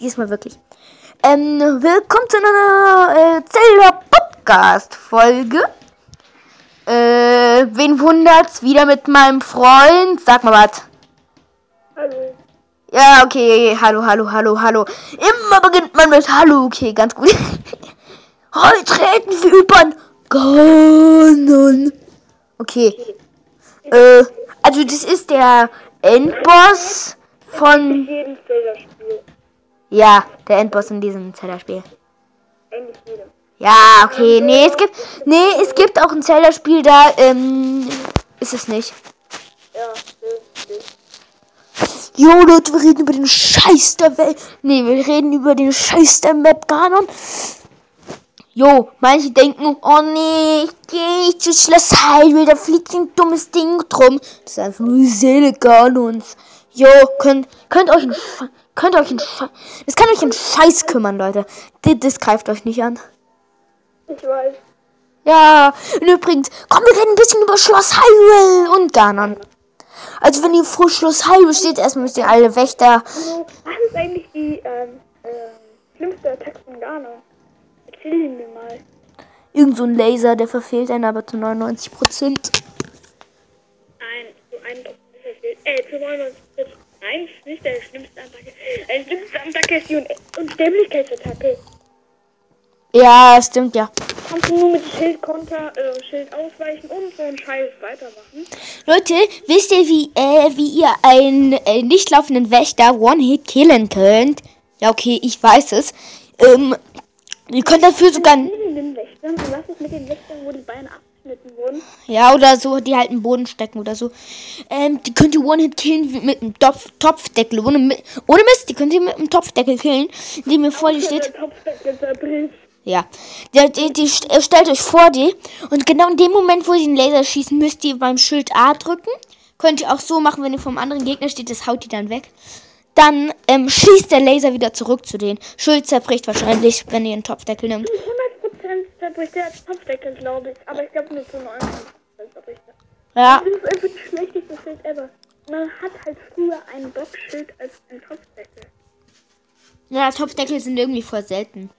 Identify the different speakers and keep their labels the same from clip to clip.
Speaker 1: Diesmal wirklich. Ähm, willkommen zu einer äh, Zelda Podcast Folge. Äh, wen wundert's? Wieder mit meinem Freund. Sag mal was.
Speaker 2: Hallo.
Speaker 1: Ja, okay. Hallo, hallo, hallo, hallo. Immer beginnt man mit Hallo. Okay, ganz gut. Heute reden wir über Ganon. Okay. Äh, also das ist der Endboss von... Ja, der Endboss in diesem
Speaker 2: jedem.
Speaker 1: Ja, okay. Nee, es gibt. Nee, es gibt auch ein Zelda-Spiel, da, ähm, ist es nicht.
Speaker 2: Ja.
Speaker 1: Jo, Leute, wir reden über den Scheiß der Welt. Nee, wir reden über den Scheiß der Map Ganon. Jo, manche denken, oh nee, ich gehe nicht zu Schloss Hyrule, da fliegt ein dummes Ding drum. Das ist einfach nur die Seele Ganons. Jo, könnt, könnt euch ein, könnt euch ein, Sch- das kann euch ein Scheiß kümmern, Leute. Das, das greift euch nicht an.
Speaker 2: Ich weiß.
Speaker 1: Ja, und übrigens, komm, wir reden ein bisschen über Schloss Hyrule und Ganon. Also wenn ihr vor Schloss Hyrule steht, erstmal müsst ihr alle Wächter.
Speaker 2: Also, was ist eigentlich die ähm, ähm, schlimmste Attacke von Ghana? Erzähl ihn mir mal.
Speaker 1: Irgend so ein Laser, der verfehlt einen aber zu 99 Prozent.
Speaker 2: Nein, so ein äh, zu 99 Nein, ist nicht der schlimmste Attacke. Eine schlimmste Attacke ist die Un Unsterblichkeitsattacke.
Speaker 1: Ja, stimmt ja.
Speaker 2: Kannst du nur mit Schild konter, äh, Schild ausweichen und so einen Scheiß weitermachen.
Speaker 1: Leute, wisst ihr, wie, äh, wie ihr einen äh, nicht laufenden Wächter One-Hit killen könnt? Ja, okay, ich weiß es. Ähm, ihr könnt dafür sogar.
Speaker 2: Den Wächtern, was ist mit den Wächtern, wo die Beine abgeschnitten wurden?
Speaker 1: Ja, oder so, die halt im Boden stecken oder so. Ähm, die könnt ihr One-Hit killen mit einem Topf, Topfdeckel. Ohne, ohne Mist, die könnt ihr mit einem Topfdeckel killen, indem ihr vor dir steht. Ja. Die, die, die äh, stellt euch vor die. Und genau in dem Moment, wo sie den Laser schießen, müsst ihr beim Schild A drücken. Könnt ihr auch so machen, wenn ihr vom anderen Gegner steht, das haut die dann weg. Dann ähm, schießt der Laser wieder zurück zu denen. Schild zerbricht wahrscheinlich, wenn ihr einen Topfdeckel nimmt.
Speaker 2: 100% zerbricht der Topfdeckel, glaube ich. Aber ich glaube nur zu 99% zerbricht er.
Speaker 1: Ja.
Speaker 2: Das ist einfach die schlechteste Schild ever. Man hat halt früher ein Boxschild als ein Topfdeckel.
Speaker 1: Ja, Topfdeckel sind irgendwie voll selten.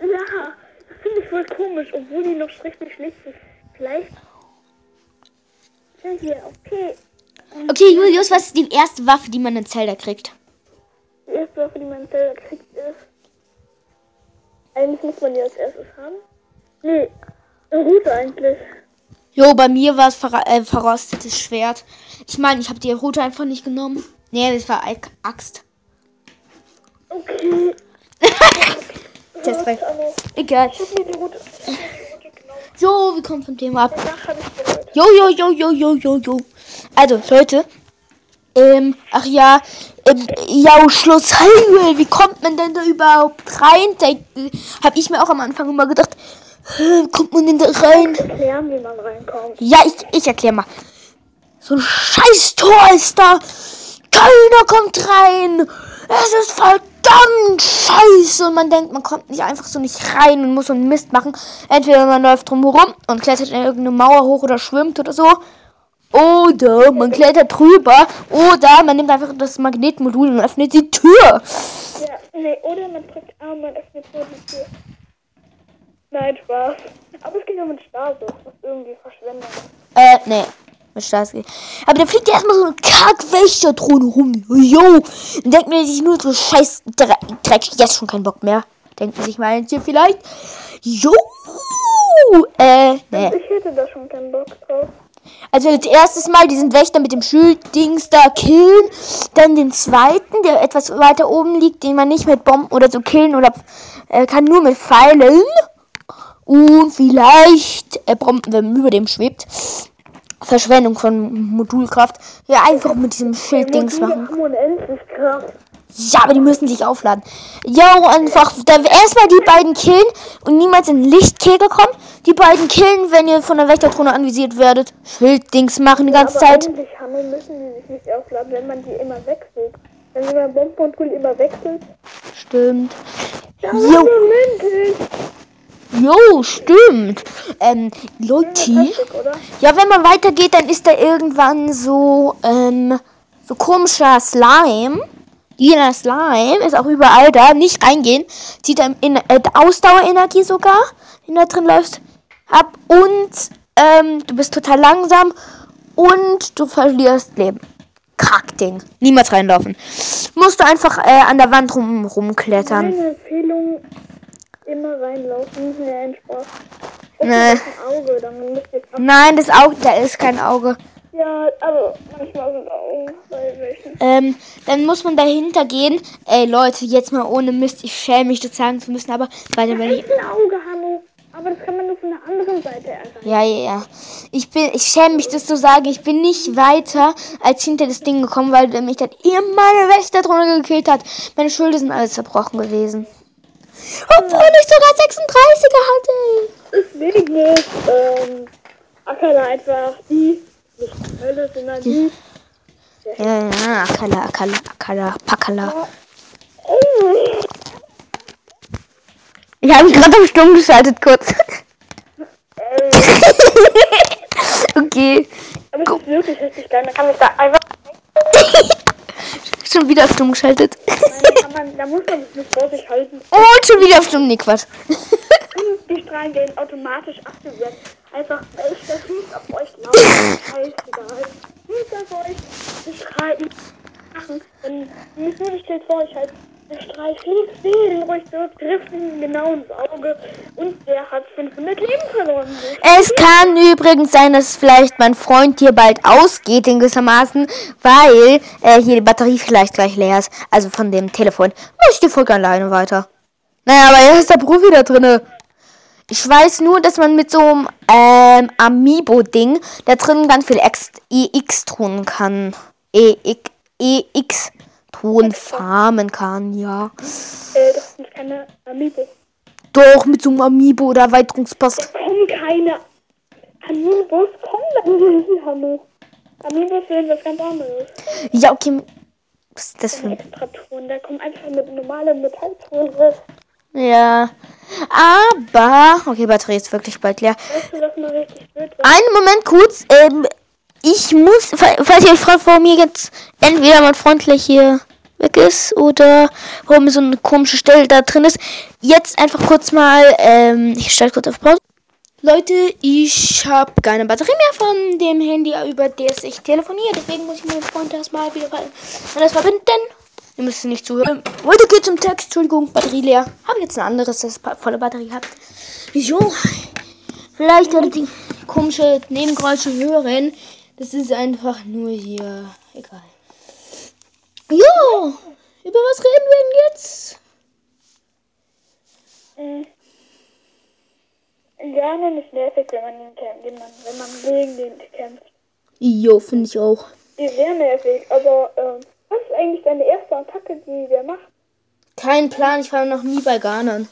Speaker 2: Ja, das finde ich voll komisch, obwohl die noch richtig schlecht sind. Vielleicht. Ja, hier, okay.
Speaker 1: Okay, Julius, was ist die erste Waffe, die man in Zelda kriegt?
Speaker 2: Die erste Waffe, die man selber kriegt, ist. Eigentlich muss man die als erstes haben. Nee, Route eigentlich.
Speaker 1: Jo, bei mir war es verra äh, verrostetes Schwert. Ich meine, ich habe die Route einfach nicht genommen. Nee, das war Axt.
Speaker 2: Okay.
Speaker 1: Ist recht. Egal.
Speaker 2: ich hab mir die Route, ich.
Speaker 1: Jo, wir kommen vom Thema ab.
Speaker 2: Habe.
Speaker 1: Jo, jo, jo, jo, jo, jo, jo. Also, Leute. Ähm, ach ja, ähm, ja, Schloss Hyrule, wie kommt man denn da überhaupt rein? Da äh, hab ich mir auch am Anfang immer gedacht, kommt man denn da rein?
Speaker 2: Erklären, wie man reinkommt.
Speaker 1: Ja, ich, ich erklär mal. So ein scheiß Tor ist da. Keiner kommt rein. Es ist verdammt scheiße. Und man denkt, man kommt nicht einfach so nicht rein und muss so einen Mist machen. Entweder man läuft drumherum und klettert in irgendeine Mauer hoch oder schwimmt oder so. Oder man klettert drüber. Oder man nimmt einfach das Magnetmodul und öffnet die Tür.
Speaker 2: Ja, nee, oder man drückt A und man öffnet nur die Tür. Nein, Spaß. Aber es geht auch mit Stasis, was irgendwie Verschwendung ist.
Speaker 1: Äh, nee. Mit Stars geht. Aber da fliegt ja erstmal so eine Kackwächterdrohne rum. Jo. Dann denkt man sich nur so scheiß Dre Dreck. Jetzt schon keinen Bock mehr. Denkt man sich mal hier vielleicht. Jo. Äh, nee.
Speaker 2: Ich hätte da schon keinen Bock drauf.
Speaker 1: Also als erstes Mal diesen Wächter mit dem Schilddings da killen. Dann den zweiten, der etwas weiter oben liegt, den man nicht mit Bomben oder so killen oder äh, kann nur mit Pfeilen. Und vielleicht äh, Bomben, wenn über dem schwebt. Verschwendung von Modulkraft. Ja, einfach mit diesem Schilddings machen. Ja, aber die müssen sich aufladen. Ja, einfach da erstmal die beiden killen und niemals in Lichtkegel kommen. Die beiden killen, wenn ihr von der Wächterdrohne anvisiert werdet. Schilddings machen die ganze
Speaker 2: Aber
Speaker 1: Zeit.
Speaker 2: haben, müssen die sich nicht aufladen, wenn man die immer wechselt. Wenn man beim Bombenmodul immer wechselt.
Speaker 1: Stimmt.
Speaker 2: Ja,
Speaker 1: Jo. Jo, stimmt. Ähm, Leute. Ja, wenn man weitergeht, dann ist da irgendwann so, ähm, so komischer Slime. Lila Slime ist auch überall da. Nicht reingehen. Zieht dann in, äh, Ausdauerenergie sogar, wenn du da drin läufst, ab. Und ähm, du bist total langsam und du verlierst Leben. Kackding. Niemals reinlaufen. Musst du einfach äh, an der Wand rum, rumklettern.
Speaker 2: Meine Empfehlung, immer reinlaufen. Nein, Spaß.
Speaker 1: Nee.
Speaker 2: Das Auge,
Speaker 1: Nein, das Auge, da ist kein Auge.
Speaker 2: Ja, aber manchmal sind Augen bei welchen.
Speaker 1: Ähm, dann muss man dahinter gehen. Ey, Leute, jetzt mal ohne Mist. Ich schäme mich, das sagen zu müssen, aber weiter, wenn ich.
Speaker 2: Ein Auge, Hanno. Aber das kann man nur von der anderen Seite erreichen.
Speaker 1: Ja, ja, ja. Ich bin, ich schäme mich, das zu sagen. Ich bin nicht weiter als hinter das Ding gekommen, weil der mich dann immer meine Wächter drunter gekillt hat. Meine Schulter sind alle zerbrochen gewesen. Obwohl ich sogar 36er hatte.
Speaker 2: Deswegen ist ähm, Akala einfach die, nicht die Hölle, sondern die.
Speaker 1: Ja, ja, Akala, Akala, Akala, Pakala. Ich habe mich gerade auf Stumm geschaltet, kurz. Okay.
Speaker 2: aber es ist wirklich richtig geil. Man kann mich da einfach.
Speaker 1: Schon wieder auf Stumm geschaltet.
Speaker 2: Nein, kann man, da muss man sich nicht vor sich halten.
Speaker 1: Und schon wieder auf Stumm. Nee, Quatsch.
Speaker 2: Die Strahlen werden automatisch aktiviert. Einfach, ich das nicht auf euch laufen. Scheißegal. Nicht auf euch. Die Strahlen machen. Nicht nur nicht steht vor euch halt. Der Strahl fliegt den ruhig zurück, trifft ihn genau ins Auge und der hat 500 Leben verloren.
Speaker 1: Es kann übrigens sein, dass vielleicht mein Freund hier bald ausgeht, in gewissermaßen, weil äh, hier die Batterie vielleicht gleich leer ist. Also von dem Telefon. Mach ich die Folge alleine weiter. Naja, aber jetzt ist der Profi da drinne. Ich weiß nur, dass man mit so einem ähm, Amiibo-Ding da drin ganz viel X, EX tun kann. EX, EX tun farmen kann, ja.
Speaker 2: Äh, das sind keine Amiibo.
Speaker 1: Doch, mit so einem Amiibo oder Erweiterungspass.
Speaker 2: Kommen keine Amiibos, kommen nicht, Hanno. Amiibos sind was ganz anderes.
Speaker 1: Ja, okay. Was ist das für ein...
Speaker 2: Extra Ton, da kommen einfach mit normalem Metallton.
Speaker 1: Ja. Aber. Okay, Batterie ist wirklich bald leer.
Speaker 2: Mal?
Speaker 1: Einen Moment kurz. Ähm, ich muss, fa- falls ihr fragt, warum hier jetzt entweder mein Freund gleich hier weg ist oder warum so eine komische Stelle da drin ist. Jetzt einfach kurz mal, ähm, ich stelle kurz auf Pause. Leute, ich habe keine Batterie mehr von dem Handy, über das ich telefoniere. Deswegen muss ich meinen Freund erstmal wieder anders verbinden. Ihr müsst nicht zuhören. Weiter geht's zum Text. Entschuldigung, Batterie leer. Habe jetzt ein anderes, das volle Batterie hat. So. Vielleicht werdet ihr komische Nebengeräusche hören. Das ist einfach nur hier. Egal. Jo. Über was reden wir denn jetzt?
Speaker 2: Mhm. Gerne nicht nervig, wenn man man, wenn man gegen den kämpft.
Speaker 1: Jo, finde ich auch.
Speaker 2: Die ist sehr nervig, aber ähm, was ist eigentlich deine erste Attacke, die der macht?
Speaker 1: Kein Plan, ich war noch nie bei Ghanern.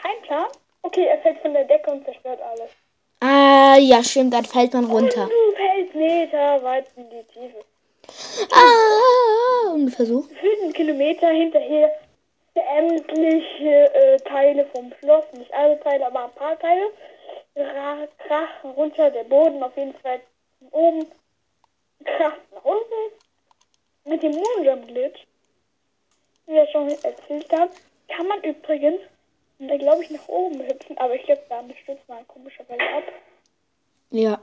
Speaker 2: Kein Plan? Okay, er fällt von der Decke und zerstört alles.
Speaker 1: Ah, ja, stimmt, dann fällt man runter.
Speaker 2: Du fällst Meter weit in die Tiefe.
Speaker 1: Ah, ungefähr so.
Speaker 2: Gefühlten Kilometer hinterher sämtliche äh, Teile vom Schloss, nicht alle Teile, aber ein paar Teile, ra- krachen runter, der Boden auf jeden Fall von oben, kracht nach unten. Mit dem Moonjump Glitch, wie ich schon erzählt habe, kann man übrigens, da glaube ich, nach oben hüpfen, aber ich glaube, da stürzt man komischerweise ab.
Speaker 1: Ja.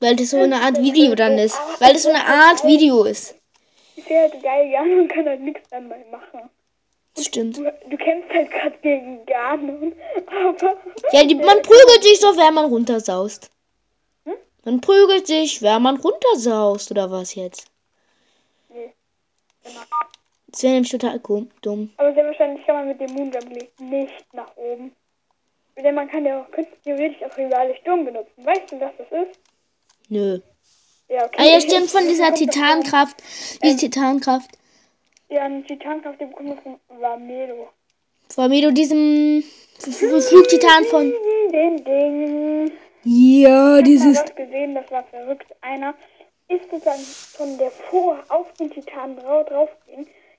Speaker 1: Weil das so eine Art Video dann ist. Weil das so eine Art Video ist.
Speaker 2: Ist ja halt geil, Jan und kann halt nichts dann mal machen.
Speaker 1: Das stimmt.
Speaker 2: Du, du kämpfst halt gerade gegen Ganon, aber.
Speaker 1: Ja, die, man prügelt sich so, wenn man runtersaust. Man prügelt sich, wenn man runtersaust, oder was jetzt?
Speaker 2: Genau.
Speaker 1: Das wäre nämlich total kom- dumm.
Speaker 2: Aber sehr wahrscheinlich kann man mit dem Moonjump League nicht nach oben. Denn man kann ja auch könnte theoretisch auch rivale Sturm benutzen. Weißt du, was das ist?
Speaker 1: Nö.
Speaker 2: Ja, okay.
Speaker 1: Ah ja, stimmt, von dieser Titankraft. Diese Titankraft.
Speaker 2: Ja, ein Titankraft, den bekommen wir von Vamedo.
Speaker 1: Mir diesem Flugtitan von.
Speaker 2: Den Ding.
Speaker 1: Ja,
Speaker 2: Ich
Speaker 1: dieses.
Speaker 2: hab was gesehen, das war verrückt. Einer ist sozusagen von der vor auf den Titan drau drauf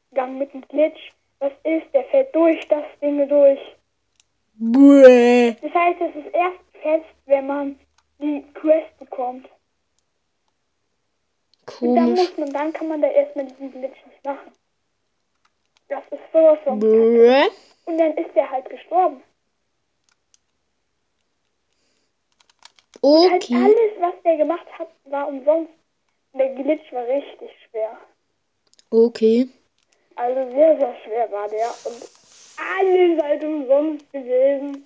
Speaker 2: gegangen mit einem Glitch. Was ist? Der fällt durch das Ding durch.
Speaker 1: Bäh.
Speaker 2: Das heißt, es ist erst fest, wenn man die Quest bekommt. Und dann
Speaker 1: Komisch.
Speaker 2: muss man, dann kann man da erstmal diesen Glitch nicht machen. Das ist sowas von.
Speaker 1: Brrr.
Speaker 2: Und dann ist der halt gestorben. Halt
Speaker 1: Okay.
Speaker 2: alles, was der gemacht hat, war umsonst. Der Glitch war richtig schwer.
Speaker 1: Okay.
Speaker 2: Also sehr, sehr schwer war der. Und alles halt umsonst gewesen.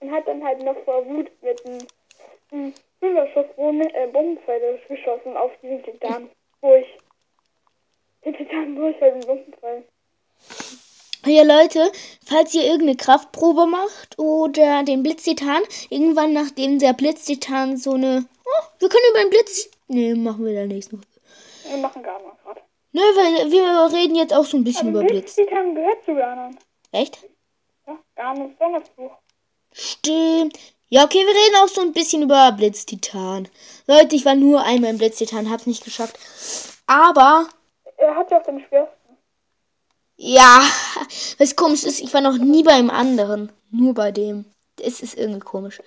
Speaker 2: Und hat dann halt noch vor Wut mit einem, Fünferschuss äh, Bombenpfeile geschossen auf diesen Titan. Durch. Den Titan durch halt mit Bombenpfeilen.
Speaker 1: Ja, Leute, falls ihr irgendeine Kraftprobe macht oder den Blitztitan, irgendwann nachdem der Blitztitan so eine. Oh, wir können über den Blitz. Nee, machen wir in der nächsten.
Speaker 2: Wir machen gar nicht gerade.
Speaker 1: Ne, weil wir reden jetzt auch so ein bisschen
Speaker 2: Aber
Speaker 1: über Blitz.
Speaker 2: Blitztitan gehört zu Garnern.
Speaker 1: Echt?
Speaker 2: Ja, Garn ist Donnersbuch.
Speaker 1: Stimmt. Ja, okay, wir reden auch so ein bisschen über Blitztitan. Leute, ich war nur einmal im Blitztitan, hab's nicht geschafft. Aber,
Speaker 2: Er hat ja auch den schwersten.
Speaker 1: ja, was komisch ist, ich war noch nie beim anderen. Nur bei dem. Es ist irgendwie komisch.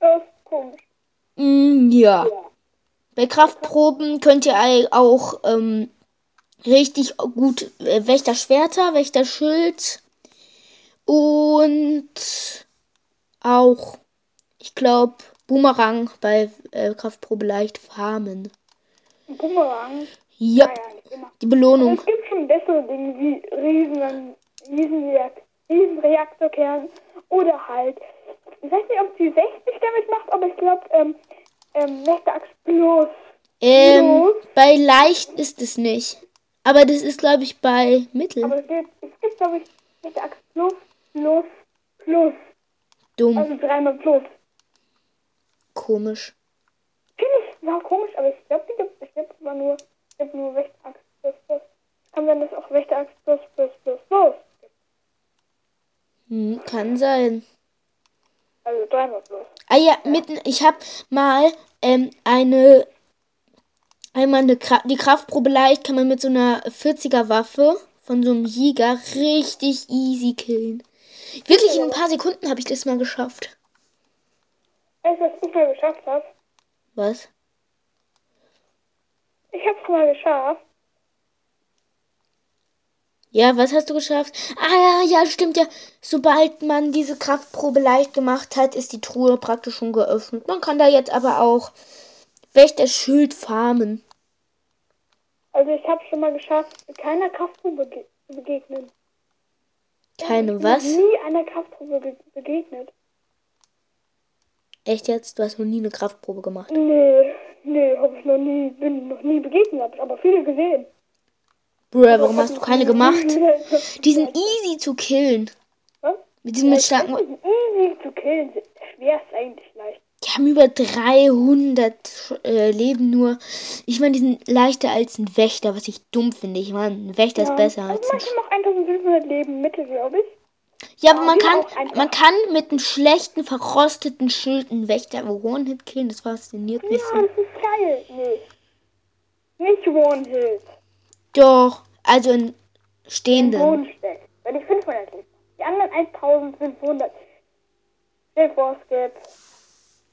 Speaker 2: Das ist komisch.
Speaker 1: Mm, ja. Bei Kraftproben könnt ihr auch ähm, richtig gut äh, Wächterschwerter, Wächterschild und auch, ich glaube, Boomerang bei äh, Kraftprobe leicht farmen.
Speaker 2: Ein Bumerang.
Speaker 1: Ja,
Speaker 2: Naja, immer.
Speaker 1: die Belohnung.
Speaker 2: Es gibt schon bessere Dinge wie Riesen, Riesenreak Riesenreaktorkern oder halt, ich weiß nicht, ob sie 60 damit macht, aber ich glaube, ähm, ähm, Wächteraxt plus.
Speaker 1: Ähm,
Speaker 2: Los.
Speaker 1: bei leicht ist es nicht. Aber das ist, glaube ich, bei mittel.
Speaker 2: Aber es gibt, es gibt glaube ich, Wächteraxt plus, plus, plus.
Speaker 1: Dumm,
Speaker 2: Also dreimal plus.
Speaker 1: komisch.
Speaker 2: Finde ich war komisch, aber ich glaube, die gibt es gibt aber nur, es gibt nur Wächteraxt plus, plus. Kann sein, dass auch Wächteraxt plus, plus, plus, plus. gibt.
Speaker 1: Hm, kann sein.
Speaker 2: Dreimal plus.
Speaker 1: Ah ja, mitten, ich habe mal ähm, eine, einmal eine Kra die Kraftprobe leicht kann man mit so einer 40er Waffe von so einem Jäger richtig easy killen. Wirklich in ein paar Sekunden habe ich das mal geschafft.
Speaker 2: Weißt du, was ich mal geschafft habe?
Speaker 1: Was?
Speaker 2: Ich habe es mal geschafft.
Speaker 1: Ja, was hast du geschafft? Ah ja, ja, stimmt ja. Sobald man diese Kraftprobe leicht gemacht hat, ist die Truhe praktisch schon geöffnet. Man kann da jetzt aber auch Wächter-Schild farmen.
Speaker 2: Also ich habe schon mal geschafft, keiner Kraftprobe bege zu begegnen.
Speaker 1: Keine
Speaker 2: ich
Speaker 1: was?
Speaker 2: nie einer Kraftprobe ge begegnet.
Speaker 1: Echt jetzt? Du hast noch nie eine Kraftprobe gemacht.
Speaker 2: Nee, nee, habe ich noch nie, bin noch nie begegnet, habe ich aber viele gesehen.
Speaker 1: Bruh, warum hast du keine gemacht?
Speaker 2: Die
Speaker 1: sind easy zu killen.
Speaker 2: Was?
Speaker 1: Mit diesem mit starken.
Speaker 2: Easy zu killen. Schwer ist eigentlich leicht.
Speaker 1: Die haben über 300 äh, Leben nur. Ich meine, die sind leichter als ein Wächter, was ich dumm finde. Ich meine, ein Wächter ist besser als ein.
Speaker 2: manche noch 1500 Leben Mitte, glaube ich.
Speaker 1: Ja, aber man kann, man kann mit einem schlechten, verrosteten Schild einen Wächter One-Hit killen. Das fasziniert mich
Speaker 2: Ja,
Speaker 1: so.
Speaker 2: das ist geil. Nee. Nicht One-Hit.
Speaker 1: Doch, also
Speaker 2: Den
Speaker 1: stehenden.
Speaker 2: Boden steckt. Weil die 500 liegt. Die anderen 1500. Stell vor, es gäbe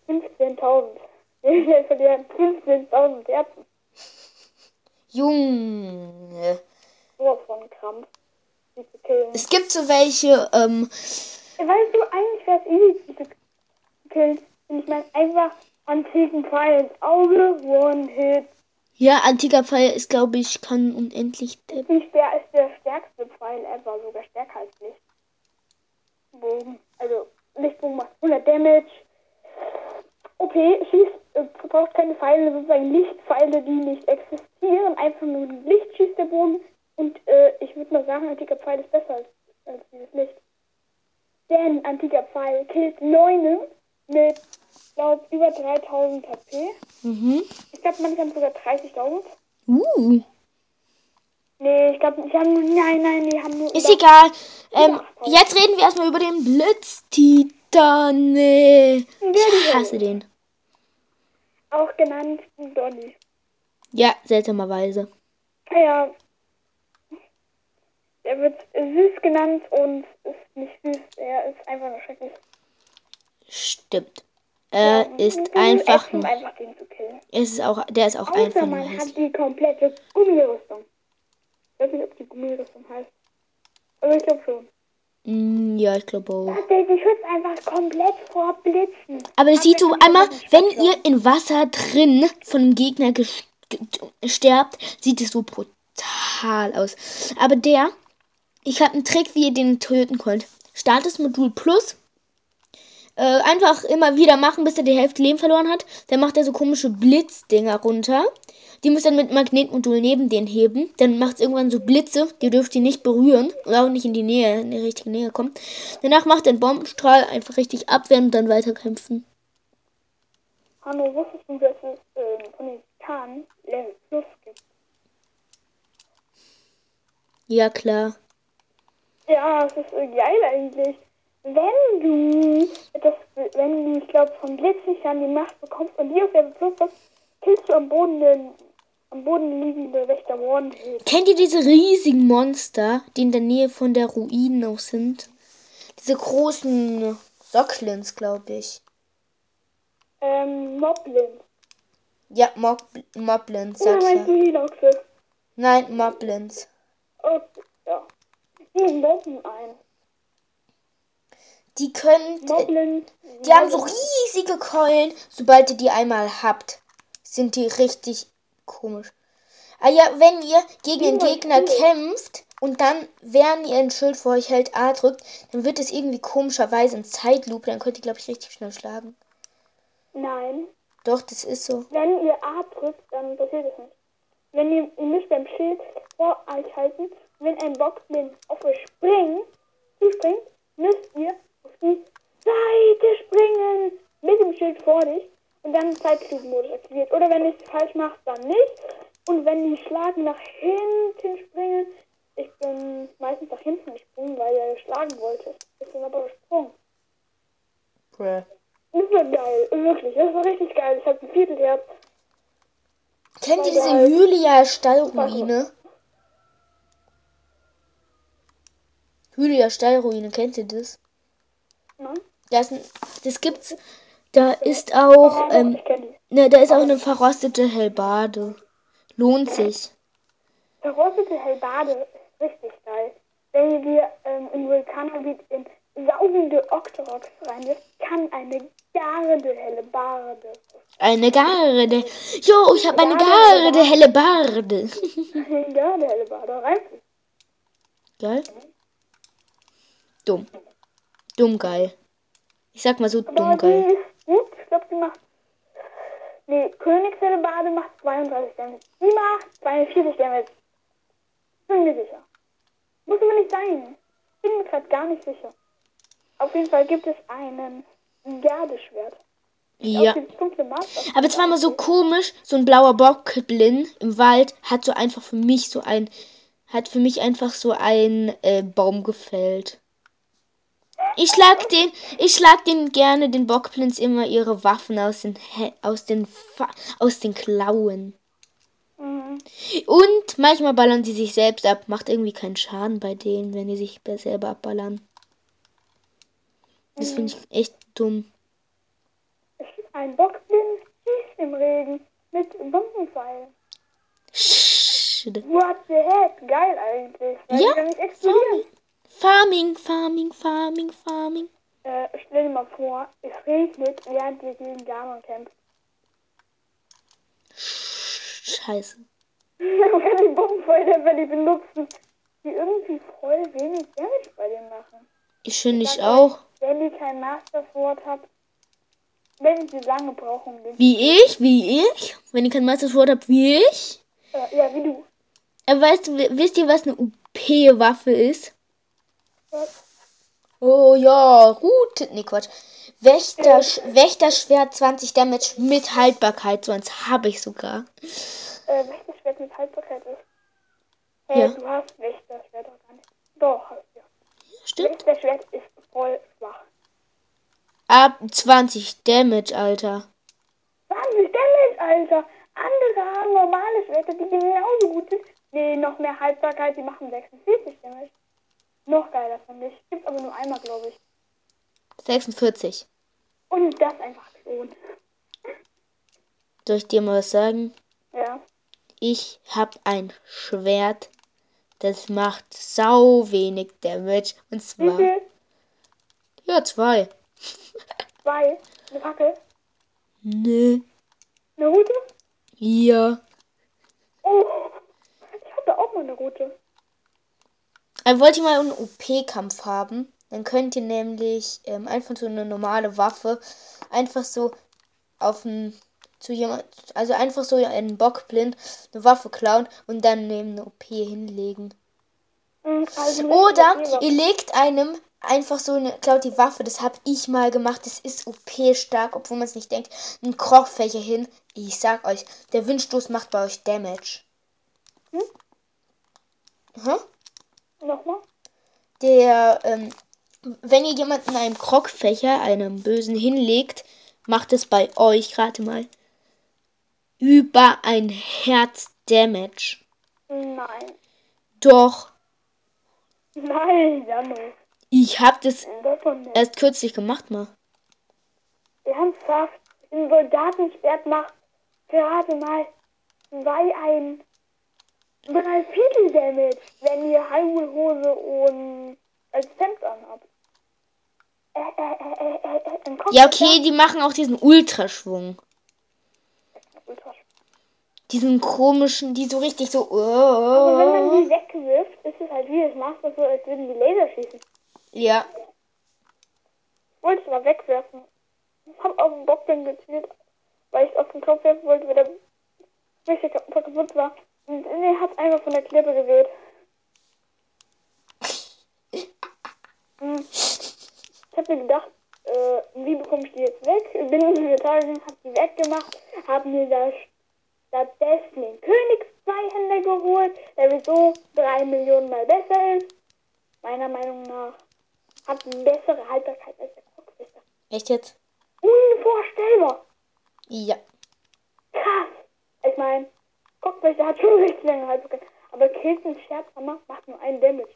Speaker 2: 15.000. Wir verlieren 15.000 Herzen.
Speaker 1: Junge.
Speaker 2: Sowas von Krampf.
Speaker 1: Es gibt so welche, ähm,
Speaker 2: Weißt du, eigentlich wäre es easy zu killen. Und ich meine einfach antiken Pfeil ins Auge. One-Hit.
Speaker 1: Ja, antiker Pfeil ist, glaube ich, kann unendlich.
Speaker 2: Nicht der ist der stärkste Pfeil ever. Sogar stärker als Lichtbogen. Also Lichtbogen macht 100 Damage. Okay, schießt, äh, braucht keine Pfeile, sozusagen Lichtpfeile, die nicht existieren. Einfach nur Licht schießt der Bogen. Und äh, ich würde mal sagen, antiker Pfeil ist besser als, als dieses Licht. Denn antiker Pfeil killt Neunen mit, glaube über 3000 HP.
Speaker 1: Mhm.
Speaker 2: Ich glaube, manche haben sogar 30.000.
Speaker 1: Uh.
Speaker 2: Nee, ich glaube, die haben nur, nein, nein, die haben nur.
Speaker 1: Ist egal. Ähm,
Speaker 2: Ja.
Speaker 1: jetzt reden wir erstmal über den Blitztitan. Nee. Ich hasse den.
Speaker 2: Auch genannt Donny.
Speaker 1: Ja, seltsamerweise.
Speaker 2: Naja, er wird süß genannt und ist nicht süß. Er ist einfach nur schrecklich.
Speaker 1: Stimmt. Er
Speaker 2: Ja,
Speaker 1: ist einfach,
Speaker 2: Action, einfach
Speaker 1: es ist auch, der ist auch
Speaker 2: Außer
Speaker 1: einfach
Speaker 2: man hat die komplette Gummirüstung. Ich weiß nicht, ob die Gummirüstung heißt. Aber ich glaube schon.
Speaker 1: Mm, ja, ich glaube auch.
Speaker 2: Der, die schützt einfach komplett vor Blitzen.
Speaker 1: Aber das sieht so einmal, wenn ihr in Wasser drin von einem Gegner sterbt, sieht es so brutal aus. Aber der, ich habe einen Trick, wie ihr den töten könnt. Startet Modul Plus. Äh, einfach immer wieder machen, bis er die Hälfte Leben verloren hat. Dann macht er so komische Blitzdinger runter. Die müsst ihr mit Magnetmodul neben den heben. Dann macht es irgendwann so Blitze. Die dürft ihr nicht berühren. Und auch nicht in die Nähe, in die richtige Nähe kommen. Danach macht er einen Bombenstrahl einfach richtig abwehren und dann weiterkämpfen.
Speaker 2: Hanno, wusstest du, dass es ähm, von den Level Plus gibt?
Speaker 1: Ja, klar.
Speaker 2: Ja, es ist äh, geil eigentlich. Wenn du das, wenn du, ich glaube, von Blitzlichtern die Macht bekommst und die auf Level Plus hast, killst du am Boden den, am Boden liegende Wächter One-Hit.
Speaker 1: Kennt ihr diese riesigen Monster, die in der Nähe von der Ruinen auch sind? Diese großen Socklins, glaube ich.
Speaker 2: Ähm, Moblin.
Speaker 1: Ja, Mob Moblins,
Speaker 2: Oder
Speaker 1: sag ich
Speaker 2: meinst
Speaker 1: ja.
Speaker 2: du die Noxe?
Speaker 1: Nein, Moblins.
Speaker 2: Oh, ja. Die mobben ein.
Speaker 1: Die können,
Speaker 2: Moblin.
Speaker 1: die haben so riesige Keulen. Sobald ihr die einmal habt, sind die richtig komisch. Ah ja, wenn ihr gegen den Gegner kämpft und dann, während ihr ein Schild vor euch hält, A drückt, dann wird es irgendwie komischerweise in Zeitlupe. Dann könnt ihr, glaube ich, richtig schnell schlagen.
Speaker 2: Nein.
Speaker 1: Doch, das ist so.
Speaker 2: Wenn ihr A drückt, dann passiert es nicht. Wenn ihr, ihr müsst beim Schild vor euch halten, wenn ein Boxman auf euch springt, zuspringt, müsst ihr die Seite springen. Mit dem Schild vor dich und dann Zeitflugmodus aktiviert. Oder wenn ihr es falsch macht, dann nicht. Und wenn die Schlagen nach hinten springen, ich bin meistens nach hinten gesprungen, weil er schlagen wollte. Ich bin aber gesprungen.
Speaker 1: Bruh.
Speaker 2: Das war geil, wirklich. Das war richtig geil. Ich habe ein Viertelherz.
Speaker 1: Kennt ihr diese
Speaker 2: geil.
Speaker 1: Hylia Stallruine? Hylia Stallruine, kennt ihr das? Das, das gibt's. Da ist auch, ähm, ne, da ist auch eine verrostete Hellbade. Lohnt sich.
Speaker 2: Verrostete Hellbade ist richtig geil. Wenn ihr ähm, im Vulkangebiet in saugende Octoroks reinwirft, kann eine garde Hellebade.
Speaker 1: Eine Garde. Jo, ich habe eine Garde, helle Barde.
Speaker 2: Eine garde Hellebade reinfliegt.
Speaker 1: Geil? Dumm. Dumm geil. Ich sag mal so
Speaker 2: Aber
Speaker 1: dumm
Speaker 2: die
Speaker 1: geil.
Speaker 2: ist gut. Ich glaube, die macht. Nee, Königshellebade macht 32 Damage. Die macht 42 Damage. Bin mir sicher. Muss aber nicht sein. Bin mir gerade gar nicht sicher. Auf jeden Fall gibt es einen Gardeschwert.
Speaker 1: Ja. Aber es war mal so komisch, so ein blauer Bockblin im Wald hat so einfach für mich so ein, hat für mich einfach so ein äh, Baum gefällt. Ich schlag den, ich schlag den gerne, den Bockblins immer ihre Waffen aus den, aus den, aus den Klauen.
Speaker 2: Mhm.
Speaker 1: Und manchmal ballern sie sich selbst ab. Macht irgendwie keinen Schaden bei denen, wenn die sich selber abballern. Das finde ich echt dumm.
Speaker 2: Ein Bockblind schießt im Regen mit Bombenpfeilen. What the heck? Geil eigentlich. Weil
Speaker 1: Ja,
Speaker 2: die dann nicht explodieren.
Speaker 1: Farming, Farming, Farming, Farming.
Speaker 2: Äh, stell dir mal vor, es regnet, während wir gegen Ganon kämpfen.
Speaker 1: Scheiße.
Speaker 2: wenn die Bombenfeuerwerfer die benutzen, die irgendwie voll wenig Damage bei dir machen.
Speaker 1: Ich finde ich auch.
Speaker 2: Wenn die kein Master Sword habt, wenn sie lange brauchen, um.
Speaker 1: Wie ich, wie ich. Wenn ihr kein Meisterschwert habt, wie ich.
Speaker 2: Äh, ja, wie du.
Speaker 1: Aber weißt du, wisst ihr, was eine UP-Waffe ist? Oh ja, Route. Nee, Quatsch. Wächter, Wächterschwert 20 Damage mit Haltbarkeit. So eins habe ich sogar.
Speaker 2: Äh, Wächterschwert mit Haltbarkeit ist. Äh,
Speaker 1: Ja.
Speaker 2: du hast Wächterschwert doch gar nicht. Doch, hast du. Ja.
Speaker 1: Stimmt.
Speaker 2: Wächterschwert ist voll schwach.
Speaker 1: Ab 20 Damage, Alter.
Speaker 2: 20 Damage, Alter. Andere haben normale Schwerter, die genauso gut sind. Nee, noch mehr Haltbarkeit, die machen 46 Damage. Noch geiler, finde ich. Gibt aber nur einmal, glaube ich.
Speaker 1: 46.
Speaker 2: Und das einfach ohne.
Speaker 1: Soll ich dir mal was sagen?
Speaker 2: Ja.
Speaker 1: Ich hab ein Schwert, das macht sau wenig Damage. Und
Speaker 2: Wie
Speaker 1: zwar,
Speaker 2: viel?
Speaker 1: ja, zwei.
Speaker 2: Zwei. Eine Fackel.
Speaker 1: Ne.
Speaker 2: Eine Route?
Speaker 1: Ja.
Speaker 2: Oh. Ich hatte auch mal eine Route.
Speaker 1: Aber wollt ihr mal einen OP-Kampf haben? Dann könnt ihr nämlich ähm, einfach so eine normale Waffe einfach so auf ein zu jemand, also einfach so einen Bock blind eine Waffe klauen und dann neben eine OP hinlegen.
Speaker 2: Mhm, Also
Speaker 1: Oder
Speaker 2: der
Speaker 1: ihr legt einem einfach so eine, klaut die Waffe, das habe ich mal gemacht, das ist OP stark, obwohl man es nicht denkt, ein Krogfächer hin. Ich sag euch, der Windstoß macht bei euch Damage.
Speaker 2: Hm?
Speaker 1: Hä?
Speaker 2: Nochmal?
Speaker 1: Der, ähm, wenn ihr jemanden einem Krogfächer, einem Bösen hinlegt, macht es bei euch, rate mal, über ein Herz Damage.
Speaker 2: Nein.
Speaker 1: Doch,
Speaker 2: Nein, Jano.
Speaker 1: ich hab das
Speaker 2: nicht.
Speaker 1: erst kürzlich gemacht mal.
Speaker 2: Ernsthaft? Ein Soldatenschwert macht gerade mal zwei ein drei Viertel Damage, wenn ihr Highway-Hose und als Hemd anhabt. Äh, äh, äh, äh, äh, äh,
Speaker 1: Ja, okay, die machen auch diesen Ultraschwung. Diesen komischen, die so richtig so.
Speaker 2: Aber wenn man
Speaker 1: Oh.
Speaker 2: die wegwirft, ist es halt wie das macht, so als würden die Laser schießen.
Speaker 1: Ja,
Speaker 2: Ich wollte es mal wegwerfen. Ich hab auf den Bockbein gezielt, weil ich es auf den Kopf werfen wollte, weil der richtig kaputt war. Und er hat einfach von der Klippe geweht. Hm. Ich habe mir gedacht, äh, wie bekomme ich die jetzt weg? Bin in den Tagen, hab die weggemacht, hab mir da stattdessen den Königszweihänder geholt, der wieso drei Millionen mal besser ist. Meiner Meinung nach. Hat eine bessere Haltbarkeit als der Kopfwächter.
Speaker 1: echt jetzt?
Speaker 2: Unvorstellbar.
Speaker 1: Ja.
Speaker 2: Krass. Ich meine, Guck mal, der hat schon richtig lange Halsbrecher. Aber Kilton Scherzhammer macht nur einen Damage.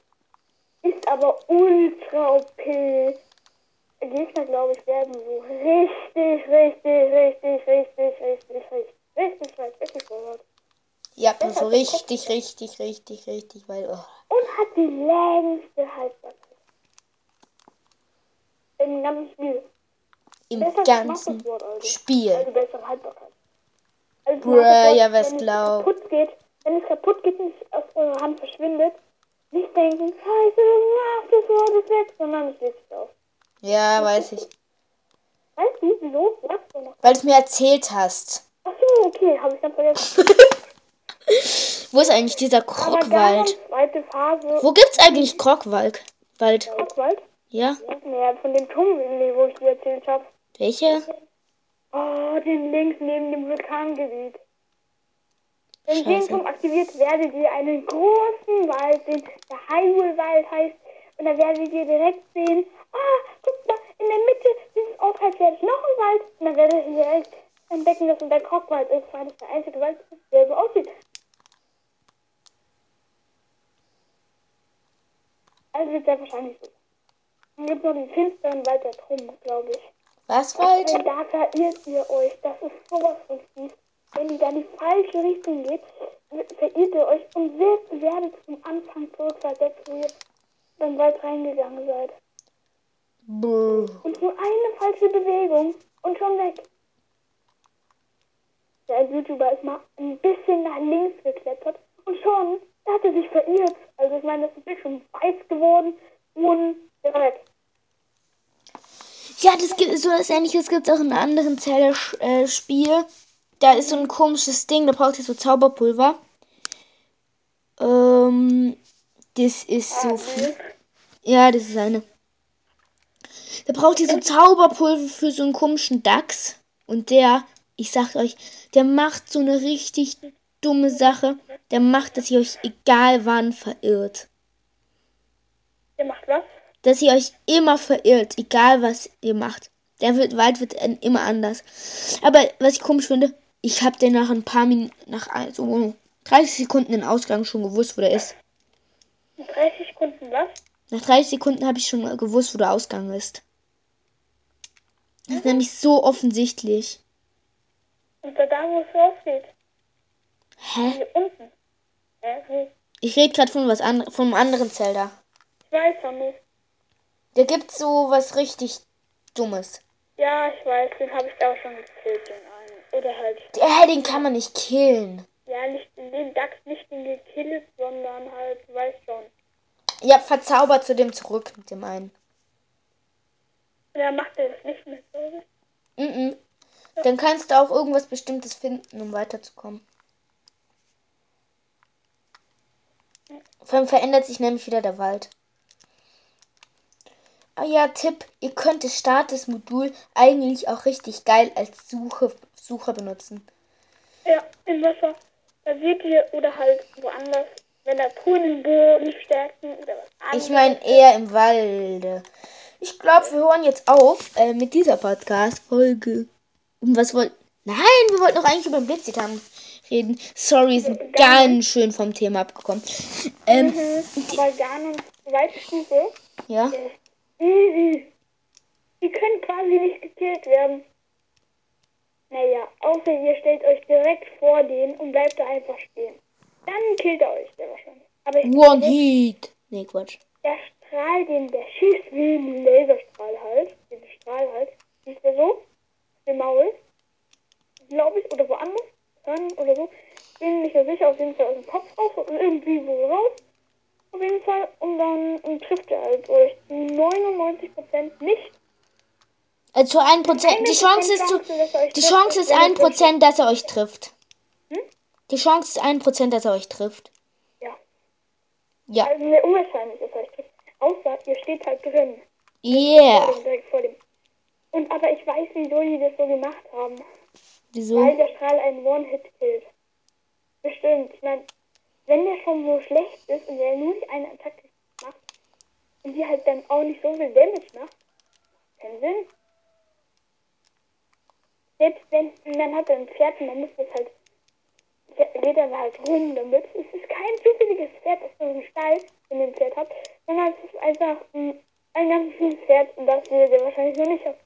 Speaker 2: Ist aber ultra OP. Gegner, glaube ich, werden so richtig, richtig, richtig, richtig, richtig, richtig, richtig richtig, richtig,
Speaker 1: Ja, und so richtig, richtig, richtig, richtig weit. Oh.
Speaker 2: Und hat die längste Halsbrecher. Im ganzen Spiel.
Speaker 1: Im ganzen
Speaker 2: also.
Speaker 1: Spiel.
Speaker 2: Also bessere Haltbarkeit. Also
Speaker 1: Bruh,
Speaker 2: Sword,
Speaker 1: ja,
Speaker 2: wenn es
Speaker 1: glaub.
Speaker 2: kaputt geht, wenn es kaputt geht und es aus eurer Hand verschwindet, nicht denken, scheiße, das Master Sword ist weg, sondern es löst sich auf.
Speaker 1: Ja, weiß ich.
Speaker 2: Weißt du, wieso? Sagst du noch.
Speaker 1: Weil du es mir erzählt hast.
Speaker 2: Ach so, okay, habe ich ganz vergessen.
Speaker 1: Wo ist eigentlich dieser Krogwald? Wo gibt's eigentlich Krogwald? Wald?
Speaker 2: Krogwald?
Speaker 1: Ja?
Speaker 2: Ja, von dem Turm, wo ich dir erzählt habe.
Speaker 1: Welche?
Speaker 2: Oh, den links neben dem Vulkangebiet. Wenn. Turm aktiviert, werdet ihr einen großen Wald sehen, der Highway-Wald heißt. Und dann werdet ihr direkt sehen, ah, guck mal, in der Mitte dieses Ortes werde ich noch einen Wald. Und dann werdet ihr direkt entdecken, dass es der Krogwald ist, weil das der einzige Wald ist, der so aussieht. Also wird sehr wahrscheinlich so. Dann gibt es noch den finsteren Wald der Drum, glaube ich.
Speaker 1: Was Wald?
Speaker 2: Denn da verirrt ihr euch. Das ist sowas von fies. Wenn ihr da in die falsche Richtung geht, verirrt ihr euch und werdet, werdet zum Anfang zurückversetzt, wo ihr beim Wald reingegangen seid.
Speaker 1: Buh.
Speaker 2: Und nur eine falsche Bewegung und schon weg. Der YouTuber ist mal ein bisschen nach links geklettert und schon hat er sich verirrt. Also ich meine, das ist wirklich schon weiß geworden und der war weg.
Speaker 1: Ja, das gibt so was ähnliches gibt es auch in einem anderen Zelda-Spiel. Da ist so ein komisches Ding, da braucht ihr so Zauberpulver. Ähm, das ist so viel. Ja, das ist eine. Da braucht ihr so Zauberpulver für so einen komischen Dachs. Und der, ich sag euch, der macht so eine richtig dumme Sache. Der macht, dass ihr euch egal wann verirrt.
Speaker 2: Der macht was?
Speaker 1: Dass ihr euch immer verirrt, egal was ihr macht. Der Wald wird immer anders. Aber was ich komisch finde, ich habe den nach ein paar Minuten, nach ein- so 30 Sekunden den Ausgang schon gewusst, wo der ist.
Speaker 2: 30 Sekunden was?
Speaker 1: Nach 30 Sekunden habe ich schon gewusst, wo der Ausgang ist. Das ist nämlich so offensichtlich.
Speaker 2: Und da, wo es rausgeht.
Speaker 1: Hä?
Speaker 2: Hier unten. Hä? Wo?
Speaker 1: Ich rede gerade von was an, von einem anderen Zelda.
Speaker 2: Ich weiß noch nicht.
Speaker 1: Da gibt's so was richtig Dummes.
Speaker 2: Ja, ich weiß, den habe ich auch schon gekillt, den einen. Oder halt,
Speaker 1: Der, den kann man nicht killen.
Speaker 2: ja, nicht in den Dachs nicht den gekillt, sondern halt, du weißt schon.
Speaker 1: Ja, verzaubert zu dem zurück mit dem einen.
Speaker 2: Ja, macht er das nicht mit, oder?
Speaker 1: Mhm. Dann kannst du auch irgendwas Bestimmtes finden, um weiterzukommen. Vor allem verändert sich nämlich wieder der Wald. Ah ja, Tipp, ihr könnt das Status-Modul eigentlich auch richtig geil als Suche, Sucher benutzen.
Speaker 2: Ja, im Wasser. Da seht ihr, oder halt woanders, wenn da im Boden stecken oder was anderes.
Speaker 1: Ich meine eher im Walde. Ich glaube, wir hören jetzt auf äh, mit dieser Podcast-Folge. Und was wollt... Nein, wir wollten doch eigentlich über den Blitztitan reden. Sorry, sind ganz schön vom Thema abgekommen. Ähm,
Speaker 2: Mhm, aber Ganon, zweite Stufe,
Speaker 1: ja.
Speaker 2: ist easy. Die können quasi nicht gekillt werden. Naja, außer ihr stellt euch direkt vor den und bleibt da einfach stehen. Dann killt er euch der wahrscheinlich. Aber ich
Speaker 1: One Heat. Nee, Quatsch.
Speaker 2: der Strahl, den der schießt wie ein Laserstrahl halt. Den Strahl halt. Siehst du so? Im Maul. Glaube ich, oder woanders. Hören oder so. Bin nicht mehr sicher, auf jeden Fall aus dem Kopf raus und irgendwie wo raus. Auf jeden Fall. Und dann trifft er halt euch 99% nicht.
Speaker 1: Also 1%. Die Chance ist zu, die Chance ist 1%, dass er euch trifft.
Speaker 2: Hm?
Speaker 1: Die Chance ist 1%, dass er euch trifft.
Speaker 2: Ja.
Speaker 1: Ja.
Speaker 2: Also ne, unwahrscheinlich, dass er euch trifft. Außer ihr steht halt drin.
Speaker 1: Yeah.
Speaker 2: Vor dem, direkt vor dem. Und aber ich weiß, wieso die das so gemacht haben. Weil
Speaker 1: Wieso?
Speaker 2: der Strahl einen One-Hit killt. Bestimmt. Ich meine, wenn der schon so schlecht ist und der nur die eine Attacke macht und die halt dann auch nicht so viel Damage macht, keinen Sinn. Selbst wenn, man hat ein Pferd und man muss das halt, geht dann halt rum damit. Es ist kein zufälliges Pferd aus so einem Stall, wenn ihr ein Pferd habt, sondern es ist einfach ein, ein ganz schönes Pferd und das will der wahrscheinlich noch nicht haben.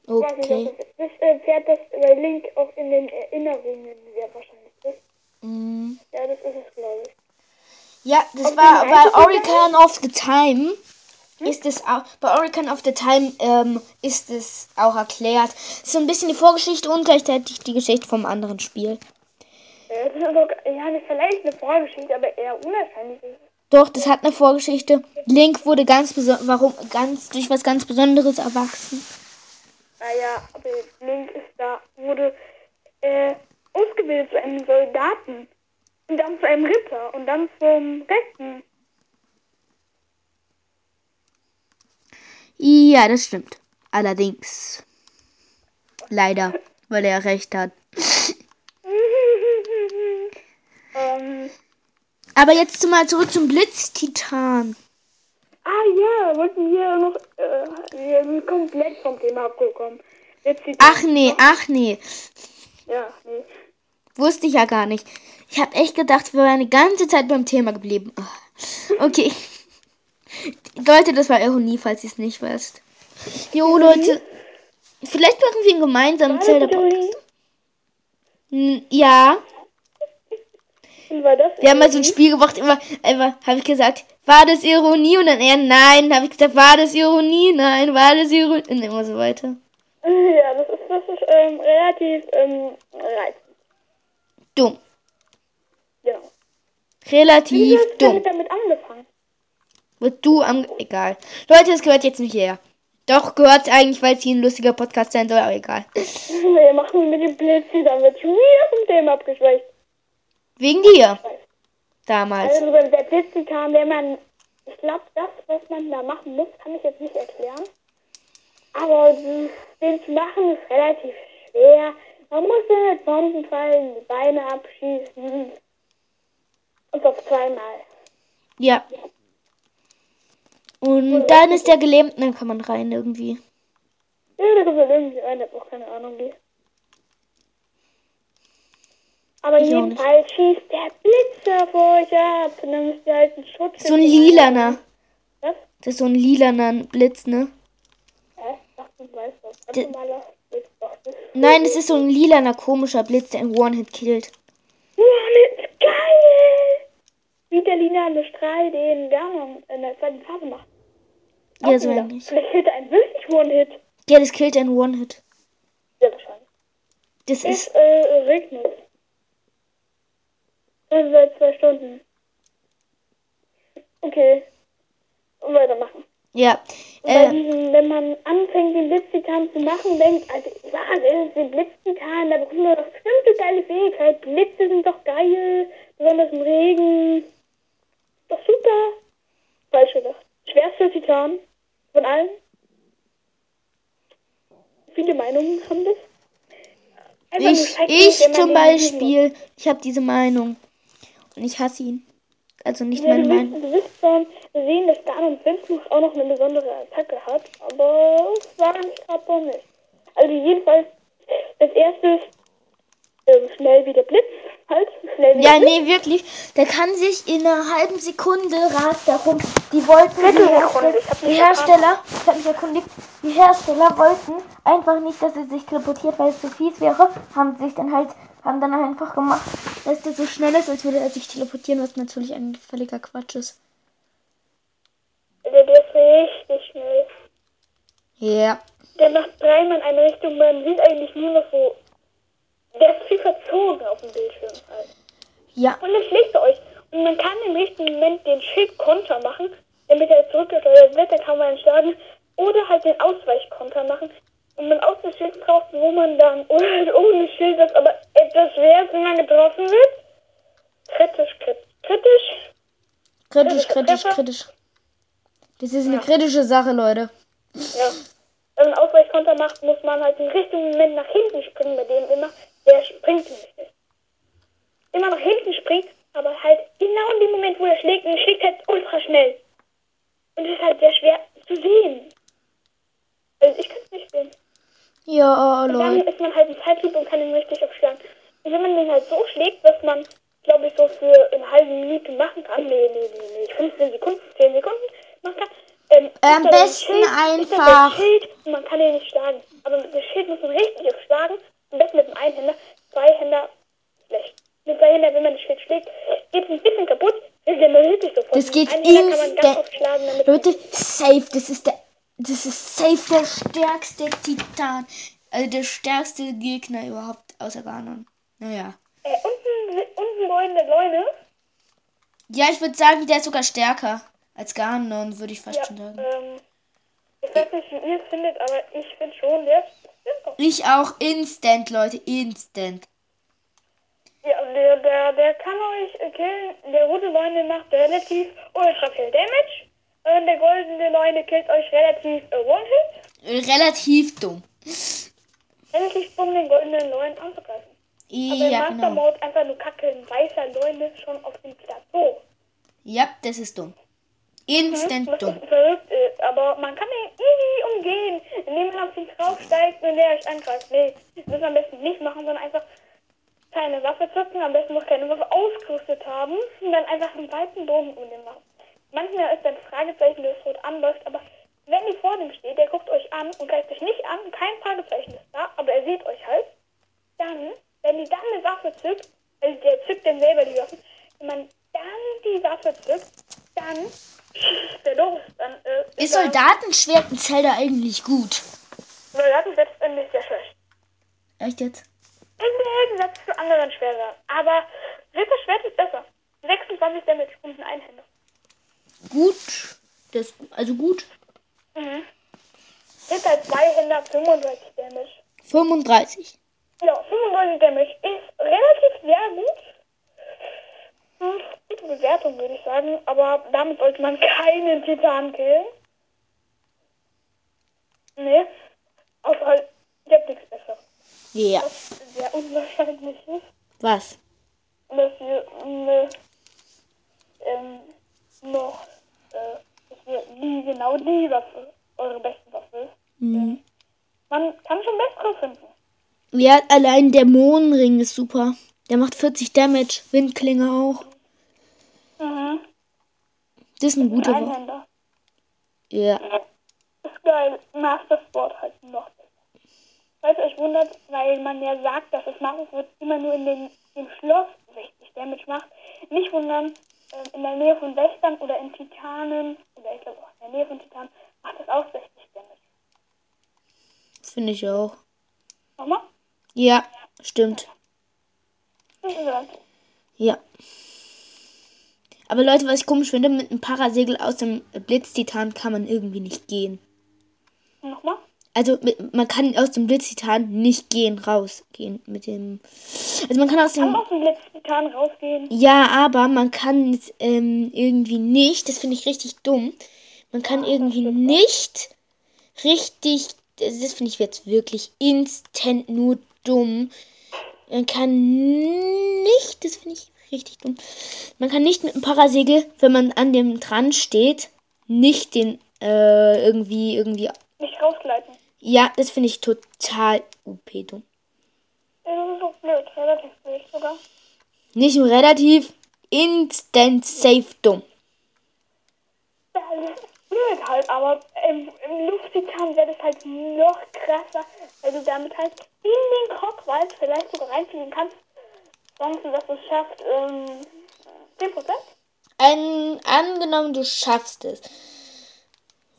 Speaker 2: Ich weiß nicht,
Speaker 1: Okay.
Speaker 2: was das ist. Das äh, Pferd, das bei Link auch in den Erinnerungen sehr wahrscheinlich ist.
Speaker 1: Mm.
Speaker 2: Ja, das ist es, glaube ich.
Speaker 1: Ja, das
Speaker 2: Auf
Speaker 1: war bei Oricon of the Time. Ist es auch, bei Oricon of the Time ähm, ist es auch erklärt. So ein bisschen die Vorgeschichte und gleichzeitig die Geschichte vom anderen Spiel.
Speaker 2: Äh, Das ist ja, eine, vielleicht eine Vorgeschichte, aber eher unwahrscheinlich.
Speaker 1: Doch, das hat eine Vorgeschichte. Link wurde ganz warum ganz durch was ganz Besonderes erwachsen.
Speaker 2: Naja, aber Link ist da, wurde äh, ausgebildet zu einem Soldaten. Und dann zu einem Ritter. Und dann zum Rechten.
Speaker 1: Ja, das stimmt. Allerdings. Leider, weil er recht hat.
Speaker 2: ähm,
Speaker 1: Aber jetzt mal zurück zum Blitztitan.
Speaker 2: Ah ja, wollten wir noch, äh, wir sind komplett vom Thema abgekommen.
Speaker 1: Ach nee, ach nee.
Speaker 2: Ja, nee.
Speaker 1: Wusste ich ja gar nicht. Ich habe echt gedacht, wir wären die ganze Zeit beim Thema geblieben. Ah, Okay. Leute, das war Ironie, falls ihr es nicht wisst. Jo, Leute. Vielleicht machen wir einen gemeinsamen zelda podcast Ja.
Speaker 2: War das
Speaker 1: Wir haben mal so ein Spiel gemacht, immer, immer habe ich gesagt, war das Ironie? Und dann er, nein. habe ich gesagt, war das Ironie? Nein, war das Ironie? Und immer so weiter.
Speaker 2: Ja, das ist, das ist ähm, relativ ähm, reizend.
Speaker 1: Dumm.
Speaker 2: Genau. Wie
Speaker 1: Relativ
Speaker 2: du
Speaker 1: dumm.
Speaker 2: damit, damit angefangen?
Speaker 1: Wird du am. Egal. Leute, das gehört jetzt nicht her. Doch, gehört eigentlich, weil es hier ein lustiger Podcast sein soll, aber egal.
Speaker 2: Wir machen mit dem Blitz, dann wird schon wieder vom Thema abgeschwächt.
Speaker 1: Wegen dir. Damals.
Speaker 2: Also wenn der Blitz kam, wenn man, ich glaube, das, was man da machen muss, kann ich jetzt nicht erklären. Aber den zu machen ist relativ schwer. Man muss dann mit Bombenfallen die Beine abschießen. Und auf zweimal.
Speaker 1: Ja. Und dann ist der gelähmt und dann kann man rein irgendwie.
Speaker 2: Ja, da kommt man irgendwie rein, ich habe auch keine Ahnung wie. Aber
Speaker 1: Ich
Speaker 2: jedenfalls schießt der Blitz auf euch ab. Und dann müsst ihr halt einen Schutz
Speaker 1: So ein lilaner.
Speaker 2: Was?
Speaker 1: Das ist so ein lilaner Blitz, ne?
Speaker 2: Ich weiß das. Ein
Speaker 1: D-
Speaker 2: normaler Blitz.
Speaker 1: Nein, es ist so ein lilaner komischer Blitz, der ein One-Hit killt.
Speaker 2: Ist geil! Wie der lineare Strahl den Ganon in der zweiten Phase macht.
Speaker 1: Ja, so ähnlich.
Speaker 2: Vielleicht hilft er einen wirklich One-Hit.
Speaker 1: Ja, das killt ein One-Hit.
Speaker 2: Sehr wahrscheinlich.
Speaker 1: Das
Speaker 2: Es
Speaker 1: ist.
Speaker 2: äh, regnet. Also seit zwei Stunden. Okay. Und weitermachen.
Speaker 1: Ja. Äh,
Speaker 2: diesen, wenn man anfängt, den Blitztitan zu machen, denkt, also, was ist den Blitztitan? Da bekommt man doch bestimmt eine geile Fähigkeit. Blitze sind doch geil, besonders im Regen. Ist doch super. Falsch gedacht. Schwerster Titan von allen. Viele Meinungen haben das. Einfach
Speaker 1: ich, ich zum Beispiel, ich habe diese Meinung. Und ich hasse ihn. Also nicht
Speaker 2: Ja,
Speaker 1: meine
Speaker 2: du, wirst, du wirst schon sehen, dass Ganon Fünfmuch auch noch eine besondere Attacke hat, aber es war nicht gerade so nicht. Also jedenfalls, als erstes ähm, schnell wie der Blitz, halt, schnell wie
Speaker 1: Ja,
Speaker 2: der
Speaker 1: nee, wirklich. Der kann sich in einer halben Sekunde rast darum. Die wollten, die,
Speaker 2: hab
Speaker 1: die Hersteller, ich habe mich erkundigt, die Hersteller wollten einfach nicht, dass er sich teleportiert, weil es zu fies wäre. Haben sich dann halt, haben dann einfach gemacht, dass der so schnell ist, als würde er sich teleportieren, was natürlich ein völliger Quatsch ist.
Speaker 2: Der, der ist richtig schnell.
Speaker 1: Ja.
Speaker 2: Der macht dreimal in eine Richtung, man sieht eigentlich nur noch so, der ist viel verzogen auf dem Bildschirm halt.
Speaker 1: Ja.
Speaker 2: Und dann schlägt er euch. Und man kann im richtigen Moment den Schildkonter machen, damit er zurückgesteuert wird, dann kann man ihn schlagen. Oder halt den Ausweichkonter machen. Und man aus dem Schild drauf, wo man dann halt ohne Schild, das aber etwas ist, wenn man getroffen wird. Kritisch, kritisch, kritisch.
Speaker 1: Kritisch, kritisch, kritisch. Das ist eine kritische Sache, Leute.
Speaker 2: Ja. Wenn man Ausweichkonter macht, muss man halt im richtigen Moment nach hinten springen bei dem immer. Der springt nicht. Immer nach hinten springt, aber halt genau in dem Moment, wo er schlägt, und er schlägt halt ultra schnell. Und das ist halt sehr schwer zu sehen. Also ich kann es nicht sehen.
Speaker 1: Ja,
Speaker 2: Und dann
Speaker 1: Leute.
Speaker 2: ist man halt in Zeitlupe und kann ihn richtig aufschlagen. Und wenn man den halt so schlägt, dass man, glaube ich, so für eine halbe Minute machen kann, nee, nee, nee, nee, 15 Sekunden, 10 Sekunden machen kann, ähm,
Speaker 1: Am besten
Speaker 2: Schild,
Speaker 1: einfach-
Speaker 2: Schild und man kann ihn nicht schlagen. Aber mit dem Schild muss man richtig aufschlagen. Am besten mit dem Einhänder. Zweihänder, schlecht. Mit Zweihänder, wenn man das Schild schlägt, geht es ein bisschen kaputt.
Speaker 1: Das geht
Speaker 2: Einhänder kann man ganz aufschlagen, damit
Speaker 1: Leute, safe. Das ist der. Das ist safe der stärkste Titan. Also der stärkste Gegner überhaupt außer Ganon. Naja.
Speaker 2: äh, unten, unten goldene Leune.
Speaker 1: Ja, ich würde sagen, der ist sogar stärker als Ganon, würde ich fast
Speaker 2: Ja,
Speaker 1: schon sagen.
Speaker 2: ähm, ich weiß nicht, wie ihr es findet, aber ich finde schon, der.
Speaker 1: Ich auch instant, Leute, instant.
Speaker 2: Ja, der, der, der kann euch killen. Der rote Leune macht relativ ultra viel Damage. Und der goldene Leune killt euch relativ äh, One-Hit.
Speaker 1: Relativ dumm.
Speaker 2: Relativ dumm, den goldenen Leuen anzugreifen. Aber im
Speaker 1: Ja,
Speaker 2: Master
Speaker 1: genau.
Speaker 2: Mode einfach nur kacke, ein weißer Leune schon auf dem Plateau.
Speaker 1: Ja, das ist dumm. Instant
Speaker 2: Was
Speaker 1: dumm.
Speaker 2: verrückt ist, aber man kann den easy umgehen, indem man auf ihn draufsteigt und der euch angreift. Nee, das müssen wir am besten nicht machen, sondern einfach keine Waffe zücken, am besten noch keine Waffe ausgerüstet haben und dann einfach einen weiten Bogen um den machen. Manchmal ist ein Fragezeichen, das rot anläuft, aber wenn ihr vor dem steht, der guckt euch an und greift euch nicht an, kein Fragezeichen ist da, aber er sieht euch halt, dann, wenn die dann eine Waffe zückt, also der zückt dann selber die Waffen, wenn man dann die Waffe zückt, dann schießt der los. Dann äh,
Speaker 1: Ist
Speaker 2: er-
Speaker 1: Soldatenschwert in Zelda eigentlich gut?
Speaker 2: Soldatenschwert ist eigentlich sehr schlecht.
Speaker 1: Echt jetzt?
Speaker 2: Im Gegensatz zu anderen Schwertern. Aber Ritterschwert ist besser. 26 Damage und ein Einhänder.
Speaker 1: Gut. Das ist also gut.
Speaker 2: Mhm. Ritter Zweihänder 35 Damage.
Speaker 1: 35.
Speaker 2: Ja, 35 Damage ist relativ sehr gut. Hm, gute Bewertung, würde ich sagen. Aber damit sollte man keinen Titan killen. Nee. Außer halt, ihr habt nichts besser.
Speaker 1: Ja.
Speaker 2: Was sehr unwahrscheinlich ist.
Speaker 1: Was?
Speaker 2: dass ihr ne, ähm, noch, äh, dass ihr nie genau die Waffe, eure beste Waffe ist.
Speaker 1: Mhm.
Speaker 2: Man kann schon bessere finden.
Speaker 1: Ja, allein der Mondring ist super. Der macht 40 Damage. Windklinge auch.
Speaker 2: Mhm.
Speaker 1: Das ist eine gute Waffe.
Speaker 2: Einhänder.
Speaker 1: Ja.
Speaker 2: Ist, glaube weil Master Sword halt noch besser. Falls euch wundert, weil man ja sagt, dass das Master Sword immer nur in den, dem Schloss 60 Damage macht. Nicht wundern, ähm, in der Nähe von Wächtern oder in Titanen, oder ich glaube auch in der Nähe von Titanen, macht das auch 60 Damage.
Speaker 1: Finde ich auch.
Speaker 2: Nochmal?
Speaker 1: Ja, stimmt. Ja. Aber Leute, was ich komisch finde, mit einem Parasegel aus dem Blitztitan kann man irgendwie nicht gehen.
Speaker 2: Nochmal?
Speaker 1: Also mit, man kann aus dem Blitztitan nicht gehen, rausgehen mit dem. Also man kann aus
Speaker 2: Kann
Speaker 1: dem.
Speaker 2: aus dem letzten Titan rausgehen.
Speaker 1: Ja, aber man kann es, ähm, irgendwie nicht. Das finde ich richtig dumm. Man kann irgendwie nicht richtig. Das das finde ich jetzt wirklich instant nur dumm. Man kann nicht. Das finde ich richtig dumm. Man kann nicht mit dem Parasegel, wenn man an dem dran steht, nicht den äh, irgendwie irgendwie.
Speaker 2: Nicht rausgleiten.
Speaker 1: Ja, das finde ich total UP dumm.
Speaker 2: Das blöd, relativ blöd sogar.
Speaker 1: Nicht nur relativ, instant safe dumm.
Speaker 2: Ja, das ist blöd halt, aber im, im Lufttitan wäre das halt noch krasser, weil du damit halt in den Krogwald vielleicht sogar reinfliegen kannst. Chancen, dass du es schafft, ähm, 10%?
Speaker 1: Ein, angenommen, du schaffst es.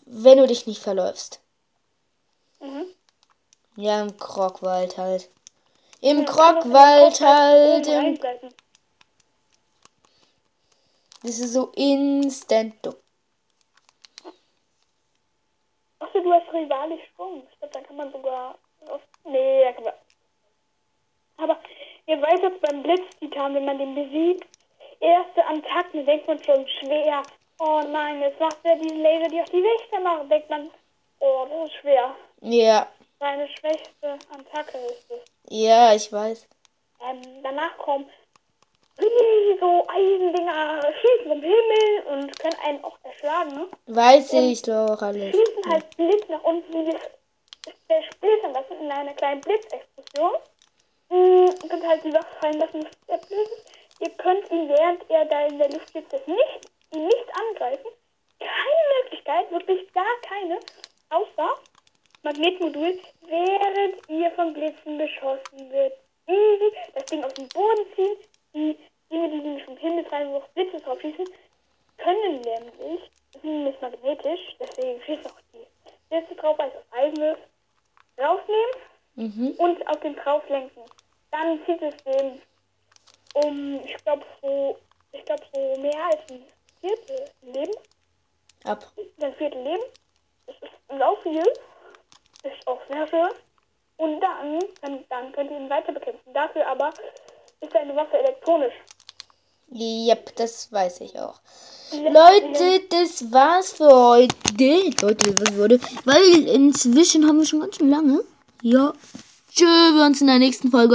Speaker 1: Wenn du dich nicht verläufst.
Speaker 2: Mhm.
Speaker 1: Ja, im Krogwald halt. Im
Speaker 2: Ja,
Speaker 1: Krogwald halt. Im, das ist so instant dumm.
Speaker 2: Achso, du hast rivalisch Sprung. Ich glaube, dann kann man sogar. Auf, nee, da kann man. Aber ihr weiß jetzt beim Blitztitan, wenn man den besiegt, erste Attacken denkt man schon schwer. Oh nein, jetzt macht er diese Laser, die auf die Wächter machen. Denkt man, oh, das ist schwer.
Speaker 1: Ja,
Speaker 2: Seine schwächste Attacke ist es.
Speaker 1: ja, ich weiß.
Speaker 2: Ähm, danach kommen so Eisendinger, schießen vom Himmel und können einen auch erschlagen, ne?
Speaker 1: Weiß ich doch alles.
Speaker 2: schießen halt Blitz nach unten, wie das zersplittern lassen in einer kleinen Blitzexplosion. Und könnt halt die Waffe fallen lassen, bis er blöd ist. Ihr könnt ihn, während er da in der Luft sitzt, das nicht, ihn nicht angreifen. Keine Möglichkeit, wirklich gar keine, außer Magnetmodul, während ihr von Blitzen beschossen wird. Easy, das Ding aus dem Boden ziehen, die Dinge, die nämlich vom Himmel fallen, wo auch Blitze drauf schießen, können nämlich, sind nicht magnetisch, deswegen schießen auch die Blitze drauf, weil es aus Eisen ist, rausnehmen
Speaker 1: Mhm.
Speaker 2: und auf den drauf lenken. Dann zieht es den um, ich glaube so, ich glaube so mehr als ein Viertel Leben,
Speaker 1: Ab.
Speaker 2: ein Viertel Leben. Das ist sau viel, ist auch sehr schön. Und dann, dann, dann könnt ihr ihn weiter bekämpfen. Dafür aber ist seine Waffe elektronisch.
Speaker 1: Yep, das weiß ich auch. Leute, das war's für heute. Leute, was wurde? Weil inzwischen haben wir schon ganz schön lange. Ja. Tschö, wir uns in der nächsten Folge.